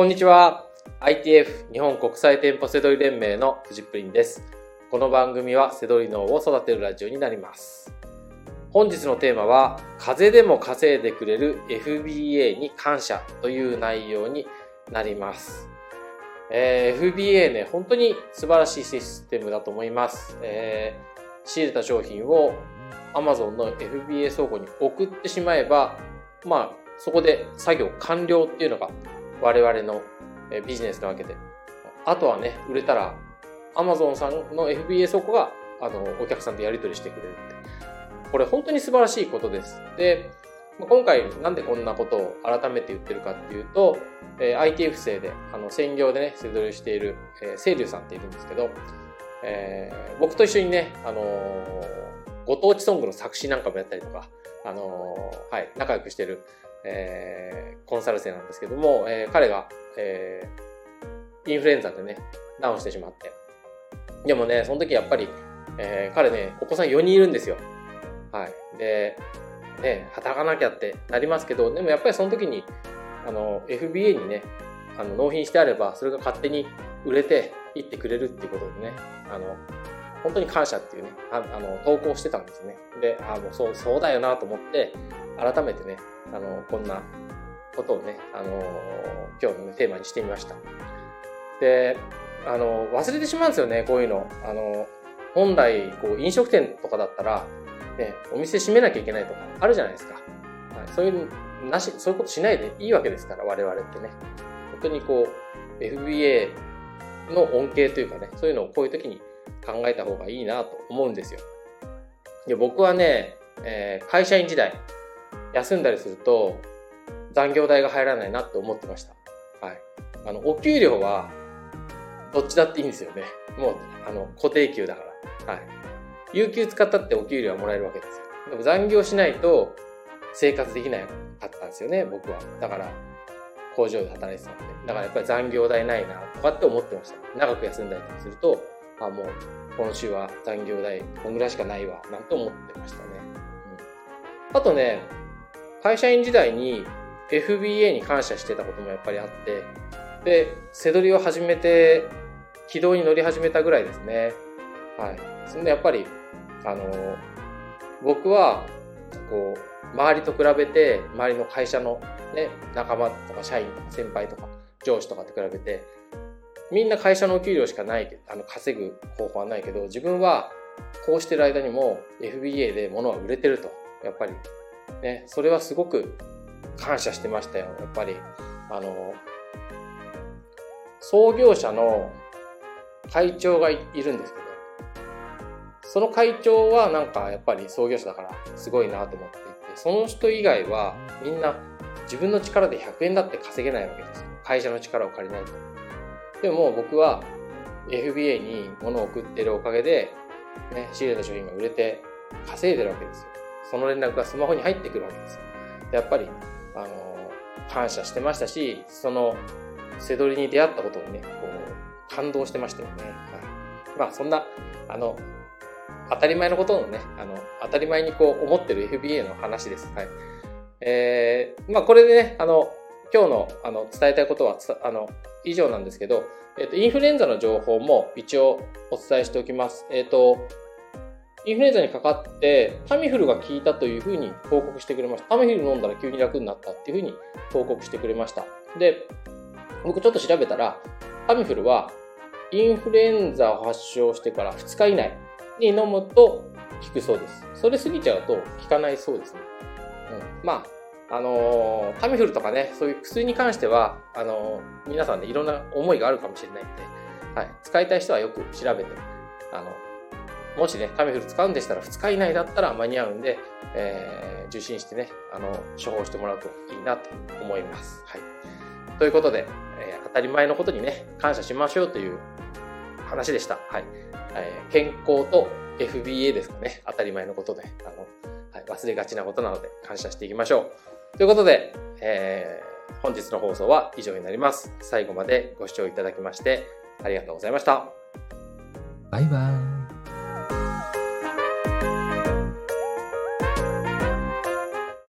こんにちは。ITF 日本国際店舗セドリ連盟のフジプリンです。この番組はセドリ脳を育てるラジオになります。本日のテーマは、風でも稼いでくれる FBA に感謝という内容になります。えー、FBA ね、本当に素晴らしいシステムだと思います。えー、仕入れた商品を Amazon の FBA 倉庫に送ってしまえば、まあ、そこで作業完了っていうのが我々のビジネスなわけで。あとはね、売れたら Amazon さんの FBA 倉庫があのお客さんとやり取りしてくれるって。これ本当に素晴らしいことです。で、今回なんでこんなことを改めて言ってるかっていうと、え ITF 生で、あの専業でね、セドリしている、えー、清流さんっているんですけど、えー、僕と一緒にね、あのー、ご当地ソングの作詞なんかもやったりとか、あのー、はい、仲良くしてる、えー、コンサル生なんですけども、えー、彼が、えー、インフルエンザでね、ダウンしてしまって。でもね、その時やっぱり、えー、彼ね、お子さん4人いるんですよ。はい。で、ね、働かなきゃってなりますけど、でもやっぱりその時に、あの、FBA にね、あの納品してあれば、それが勝手に売れていってくれるっていうことでね、あの、本当に感謝っていうね、ああの、投稿してたんですね。で、あもうそう、そうだよなと思って、改めてね、あの、こんなことをね、あの、今日の、ね、テーマにしてみました。で、あの、忘れてしまうんですよね、こういうの。あの、本来、こう、飲食店とかだったら、ね、お店閉めなきゃいけないとかあるじゃないですか。はい、そういうなし、そういうことしないでいいわけですから、我々ってね。本当にこう、FBA の恩恵というかね、そういうのをこういう時に考えた方がいいなと思うんですよ。で僕はね、えー、会社員時代、休んだりすると残業代が入らないなって思ってました。はい。あの、お給料はどっちだっていいんですよね。もう、あの、固定給だから。はい。有給使ったってお給料はもらえるわけですよ。でも残業しないと生活できないかったんですよね、僕は。だから、工場で働いてたんで。だからやっぱり残業代ないなとかって思ってました。長く休んだりすると、あ、もう今週は残業代こんぐらいしかないわ、なんて思ってましたね。うん、あとね、会社員時代に FBA に感謝してたこともやっぱりあって、で、背取りを始めて、軌道に乗り始めたぐらいですね。はい。そんでやっぱり、あの、僕は、こう、周りと比べて、周りの会社のね、仲間とか社員とか先輩とか上司とかと比べて、みんな会社のお給料しかない、あの、稼ぐ方法はないけど、自分はこうしてる間にも FBA で物は売れてると。やっぱりね、それはすごく感謝してましたよ。やっぱり、あの、創業者の会長がいるんですけど、その会長はなんかやっぱり創業者だからすごいなと思っていて、その人以外はみんな自分の力で100円だって稼げないわけですよ。会社の力を借りないと。でも僕は FBA に物を送ってるおかげで、ね、仕入れた商品が売れて稼いでるわけですよ。その連絡がスマホに入ってくるわけですよ。やっぱり、あの、感謝してましたし、その、背取りに出会ったことにね、こう、感動してましたよね。はい。まあ、そんな、あの、当たり前のことのね、あの、当たり前にこう思ってる FBA の話です。はい。えー、まあ、これでね、あの、今日の、あの、伝えたいことは、あの、以上なんですけど、えっ、と、インフルエンザの情報も一応お伝えしておきます。えっ、と、インフルエンザにかかって、タミフルが効いたというふうに報告してくれました。タミフル飲んだら急に楽になったっていうふうに報告してくれました。で、僕ちょっと調べたら、タミフルはインフルエンザを発症してから2日以内に飲むと効くそうです。それ過ぎちゃうと効かないそうですね。うん、まあ、あの、タミフルとかね、そういう薬に関しては、あの、皆さんね、いろんな思いがあるかもしれないんで、はい、使いたい人はよく調べて、あの、もしね、タミフル使うんでしたら2日以内だったら間に合うんで、えー、受診してね、あの、処方してもらうといいなと思います。はい。ということで、えー、当たり前のことにね、感謝しましょうという話でした。はい。えー、健康と FBA ですかね。当たり前のことで、あの、はい、忘れがちなことなので感謝していきましょう。ということで、えー、本日の放送は以上になります。最後までご視聴いただきましてありがとうございました。バイバイ。